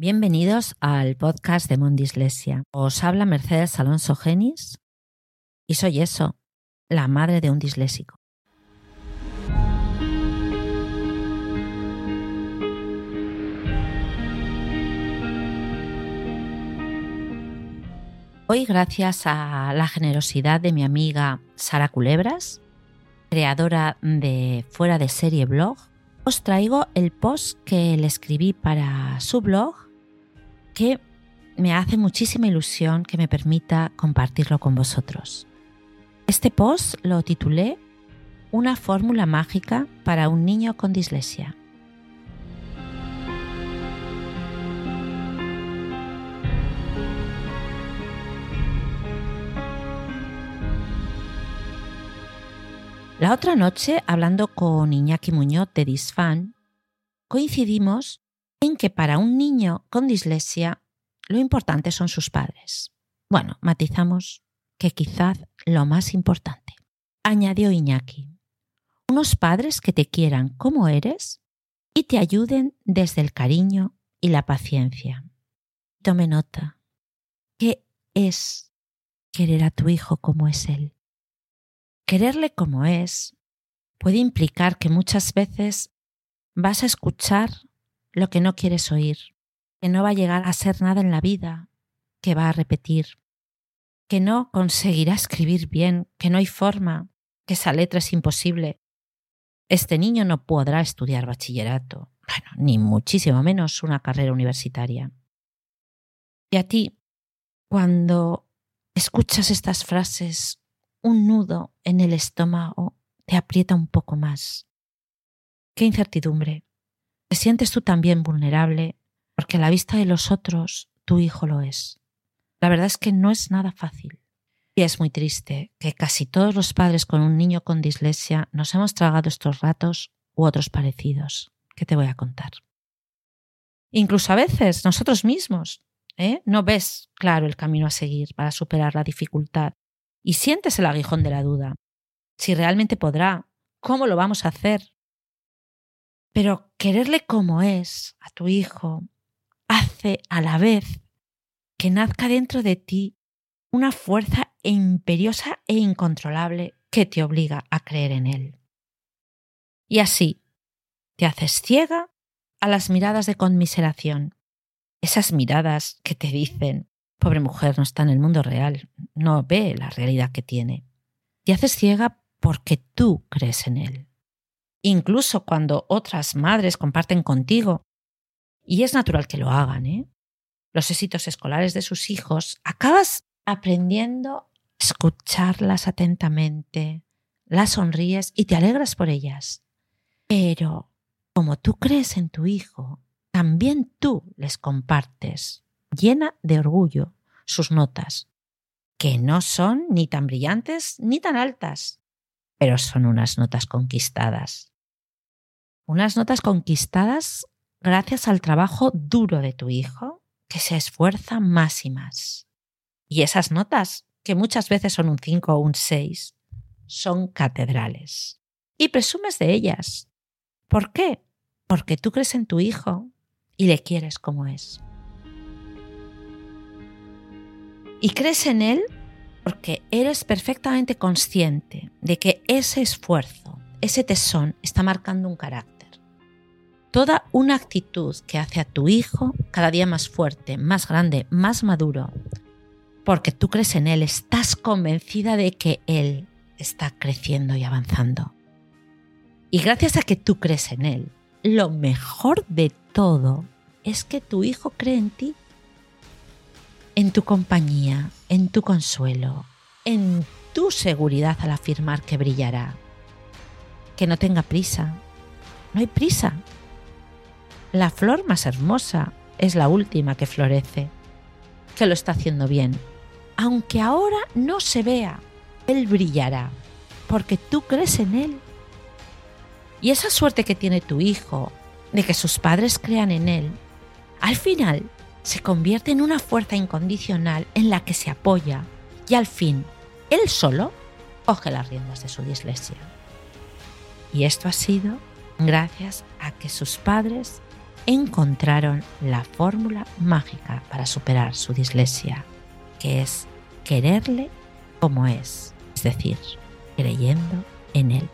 Bienvenidos al podcast de Mondislesia. Os habla Mercedes Alonso Genis y soy eso, la madre de un disléxico. Hoy, gracias a la generosidad de mi amiga Sara Culebras, creadora de Fuera de Serie Blog, os traigo el post que le escribí para su blog que me hace muchísima ilusión que me permita compartirlo con vosotros. Este post lo titulé Una fórmula mágica para un niño con dislexia. La otra noche, hablando con Iñaki Muñoz de Disfan, coincidimos en que para un niño con dislexia lo importante son sus padres. Bueno, matizamos que quizás lo más importante. Añadió Iñaki, unos padres que te quieran como eres y te ayuden desde el cariño y la paciencia. Tome nota. ¿Qué es querer a tu hijo como es él? Quererle como es puede implicar que muchas veces vas a escuchar lo que no quieres oír, que no va a llegar a ser nada en la vida, que va a repetir, que no conseguirá escribir bien, que no hay forma, que esa letra es imposible. Este niño no podrá estudiar bachillerato, bueno, ni muchísimo menos una carrera universitaria. Y a ti, cuando escuchas estas frases, un nudo en el estómago te aprieta un poco más. Qué incertidumbre, ¿Te sientes tú también vulnerable porque a la vista de los otros tu hijo lo es? La verdad es que no es nada fácil. Y es muy triste que casi todos los padres con un niño con dislexia nos hemos tragado estos ratos u otros parecidos, que te voy a contar. Incluso a veces nosotros mismos, ¿eh? No ves claro el camino a seguir para superar la dificultad y sientes el aguijón de la duda. Si realmente podrá, ¿cómo lo vamos a hacer? Pero quererle como es a tu hijo hace a la vez que nazca dentro de ti una fuerza imperiosa e incontrolable que te obliga a creer en él. Y así te haces ciega a las miradas de conmiseración, esas miradas que te dicen, pobre mujer no está en el mundo real, no ve la realidad que tiene. Te haces ciega porque tú crees en él incluso cuando otras madres comparten contigo. Y es natural que lo hagan, ¿eh? Los éxitos escolares de sus hijos, acabas aprendiendo a escucharlas atentamente, las sonríes y te alegras por ellas. Pero como tú crees en tu hijo, también tú les compartes, llena de orgullo, sus notas, que no son ni tan brillantes ni tan altas, pero son unas notas conquistadas. Unas notas conquistadas gracias al trabajo duro de tu hijo, que se esfuerza más y más. Y esas notas, que muchas veces son un 5 o un 6, son catedrales. Y presumes de ellas. ¿Por qué? Porque tú crees en tu hijo y le quieres como es. Y crees en él porque eres perfectamente consciente de que ese esfuerzo, ese tesón está marcando un carácter. Toda una actitud que hace a tu hijo cada día más fuerte, más grande, más maduro, porque tú crees en él, estás convencida de que él está creciendo y avanzando. Y gracias a que tú crees en él, lo mejor de todo es que tu hijo cree en ti en tu compañía, en tu consuelo, en tu seguridad al afirmar que brillará. Que no tenga prisa. No hay prisa. La flor más hermosa es la última que florece, que lo está haciendo bien. Aunque ahora no se vea, él brillará, porque tú crees en él. Y esa suerte que tiene tu hijo de que sus padres crean en él, al final se convierte en una fuerza incondicional en la que se apoya y al fin, él solo coge las riendas de su dislexia. Y esto ha sido gracias a que sus padres encontraron la fórmula mágica para superar su dislexia, que es quererle como es, es decir, creyendo en él.